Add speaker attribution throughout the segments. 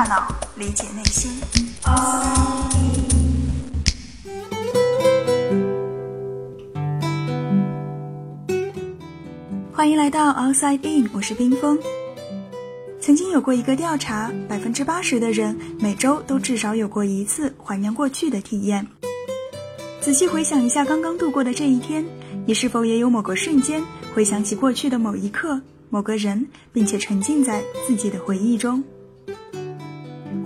Speaker 1: 大脑理解内心。欢迎来到 Outside In，我是冰峰。曾经有过一个调查，百分之八十的人每周都至少有过一次怀念过去的体验。仔细回想一下刚刚度过的这一天，你是否也有某个瞬间回想起过去的某一刻、某个人，并且沉浸在自己的回忆中？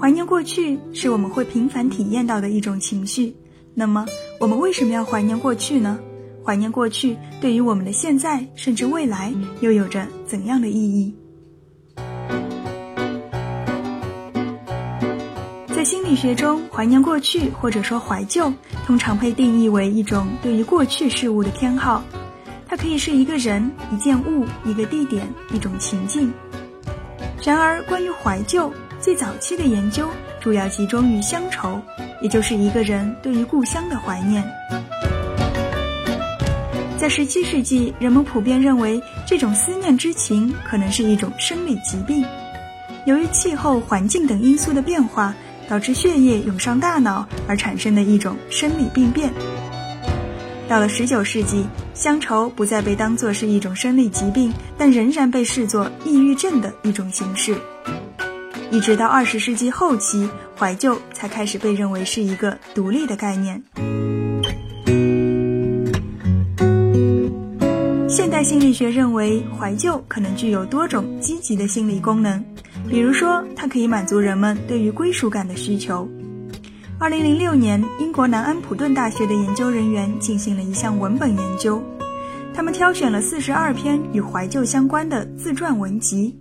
Speaker 1: 怀念过去是我们会频繁体验到的一种情绪。那么，我们为什么要怀念过去呢？怀念过去对于我们的现在甚至未来又有着怎样的意义？在心理学中，怀念过去或者说怀旧，通常被定义为一种对于过去事物的偏好。它可以是一个人、一件物、一个地点、一种情境。然而，关于怀旧，最早期的研究主要集中于乡愁，也就是一个人对于故乡的怀念。在十七世纪，人们普遍认为这种思念之情可能是一种生理疾病，由于气候、环境等因素的变化。导致血液涌上大脑而产生的一种生理病变。到了十九世纪，乡愁不再被当作是一种生理疾病，但仍然被视作抑郁症的一种形式。一直到二十世纪后期，怀旧才开始被认为是一个独立的概念。现代心理学认为，怀旧可能具有多种积极的心理功能。比如说，它可以满足人们对于归属感的需求。二零零六年，英国南安普顿大学的研究人员进行了一项文本研究，他们挑选了四十二篇与怀旧相关的自传文集，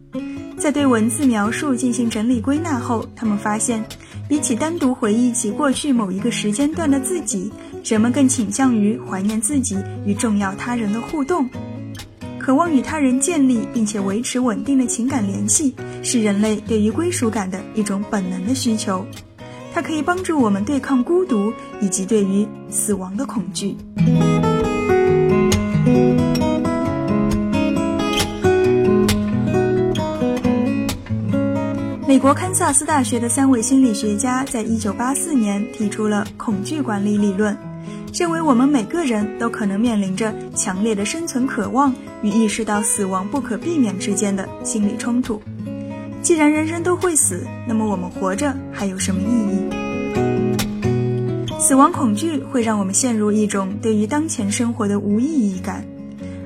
Speaker 1: 在对文字描述进行整理归纳后，他们发现，比起单独回忆起过去某一个时间段的自己，人们更倾向于怀念自己与重要他人的互动。渴望与他人建立并且维持稳定的情感联系，是人类对于归属感的一种本能的需求。它可以帮助我们对抗孤独以及对于死亡的恐惧。国堪萨斯大学的三位心理学家在一九八四年提出了恐惧管理理论。认为我们每个人都可能面临着强烈的生存渴望与意识到死亡不可避免之间的心理冲突。既然人人都会死，那么我们活着还有什么意义？死亡恐惧会让我们陷入一种对于当前生活的无意义感，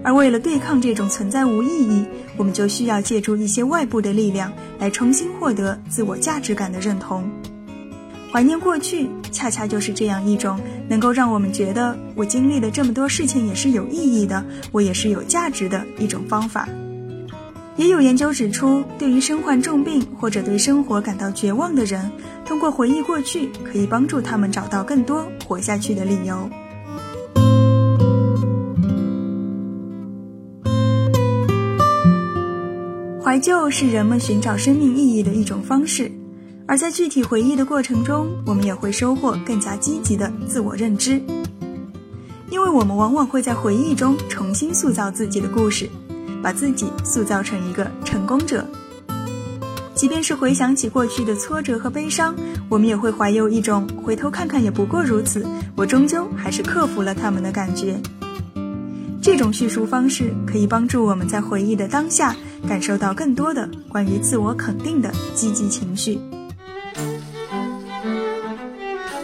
Speaker 1: 而为了对抗这种存在无意义，我们就需要借助一些外部的力量来重新获得自我价值感的认同。怀念过去，恰恰就是这样一种能够让我们觉得我经历了这么多事情也是有意义的，我也是有价值的一种方法。也有研究指出，对于身患重病或者对生活感到绝望的人，通过回忆过去，可以帮助他们找到更多活下去的理由。怀旧是人们寻找生命意义的一种方式。而在具体回忆的过程中，我们也会收获更加积极的自我认知，因为我们往往会在回忆中重新塑造自己的故事，把自己塑造成一个成功者。即便是回想起过去的挫折和悲伤，我们也会怀有一种回头看看也不过如此，我终究还是克服了他们的感觉。这种叙述方式可以帮助我们在回忆的当下，感受到更多的关于自我肯定的积极情绪。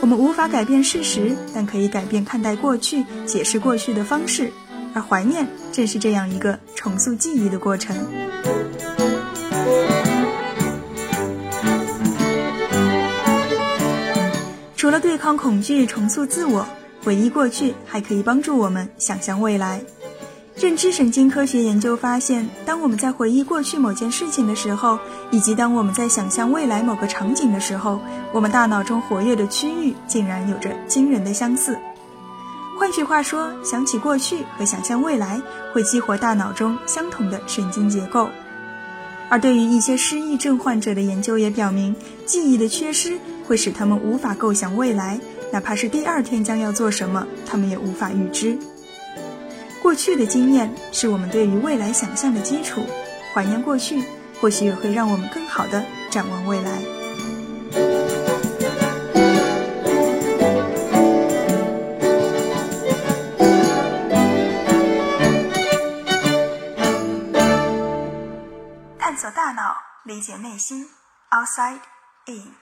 Speaker 1: 我们无法改变事实，但可以改变看待过去、解释过去的方式，而怀念正是这样一个重塑记忆的过程。除了对抗恐惧、重塑自我，回忆过去还可以帮助我们想象未来。认知神经科学研究发现，当我们在回忆过去某件事情的时候，以及当我们在想象未来某个场景的时候，我们大脑中活跃的区域竟然有着惊人的相似。换句话说，想起过去和想象未来会激活大脑中相同的神经结构。而对于一些失忆症患者的研究也表明，记忆的缺失会使他们无法构想未来，哪怕是第二天将要做什么他们也无法预知。过去的经验是我们对于未来想象的基础怀念过去或许也会让我们更好的展望未来。探索大脑理解内心 outside in